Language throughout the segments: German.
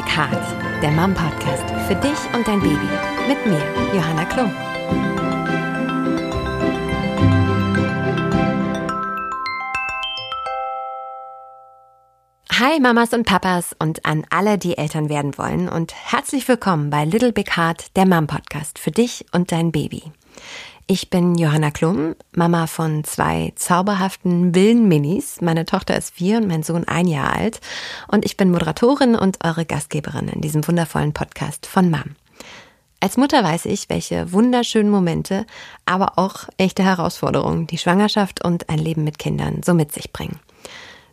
Big Heart, der Mom Podcast für dich und dein Baby. Mit mir, Johanna Klum. Hi Mamas und Papas und an alle, die Eltern werden wollen und herzlich willkommen bei Little Big Heart, der Mom Podcast für dich und dein Baby. Ich bin Johanna Klum, Mama von zwei zauberhaften wilden Minis. Meine Tochter ist vier und mein Sohn ein Jahr alt. Und ich bin Moderatorin und eure Gastgeberin in diesem wundervollen Podcast von Mom. Als Mutter weiß ich, welche wunderschönen Momente, aber auch echte Herausforderungen die Schwangerschaft und ein Leben mit Kindern so mit sich bringen.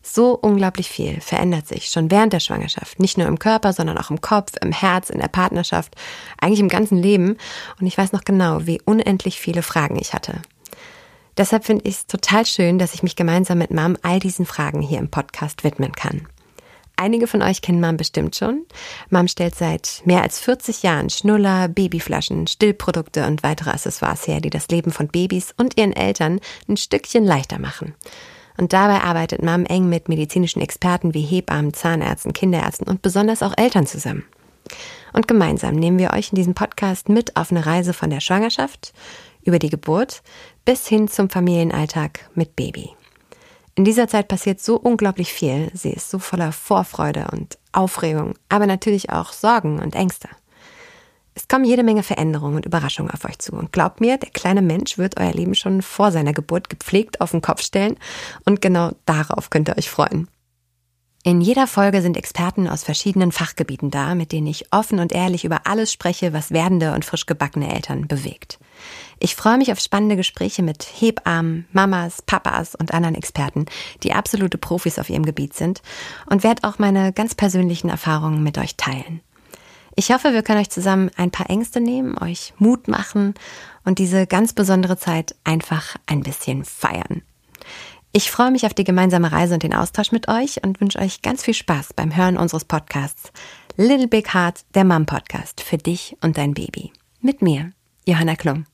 So unglaublich viel verändert sich schon während der Schwangerschaft. Nicht nur im Körper, sondern auch im Kopf, im Herz, in der Partnerschaft, eigentlich im ganzen Leben. Und ich weiß noch genau, wie unendlich viele Fragen ich hatte. Deshalb finde ich es total schön, dass ich mich gemeinsam mit Mom all diesen Fragen hier im Podcast widmen kann. Einige von euch kennen Mom bestimmt schon. Mom stellt seit mehr als 40 Jahren Schnuller, Babyflaschen, Stillprodukte und weitere Accessoires her, die das Leben von Babys und ihren Eltern ein Stückchen leichter machen. Und dabei arbeitet Mom eng mit medizinischen Experten wie Hebammen, Zahnärzten, Kinderärzten und besonders auch Eltern zusammen. Und gemeinsam nehmen wir euch in diesem Podcast mit auf eine Reise von der Schwangerschaft über die Geburt bis hin zum Familienalltag mit Baby. In dieser Zeit passiert so unglaublich viel. Sie ist so voller Vorfreude und Aufregung, aber natürlich auch Sorgen und Ängste. Es kommen jede Menge Veränderungen und Überraschungen auf euch zu. Und glaubt mir, der kleine Mensch wird euer Leben schon vor seiner Geburt gepflegt auf den Kopf stellen. Und genau darauf könnt ihr euch freuen. In jeder Folge sind Experten aus verschiedenen Fachgebieten da, mit denen ich offen und ehrlich über alles spreche, was werdende und frisch gebackene Eltern bewegt. Ich freue mich auf spannende Gespräche mit Hebammen, Mamas, Papas und anderen Experten, die absolute Profis auf ihrem Gebiet sind und werde auch meine ganz persönlichen Erfahrungen mit euch teilen. Ich hoffe, wir können euch zusammen ein paar Ängste nehmen, euch Mut machen und diese ganz besondere Zeit einfach ein bisschen feiern. Ich freue mich auf die gemeinsame Reise und den Austausch mit euch und wünsche euch ganz viel Spaß beim Hören unseres Podcasts Little Big Heart, der Mom Podcast für dich und dein Baby. Mit mir, Johanna Klum.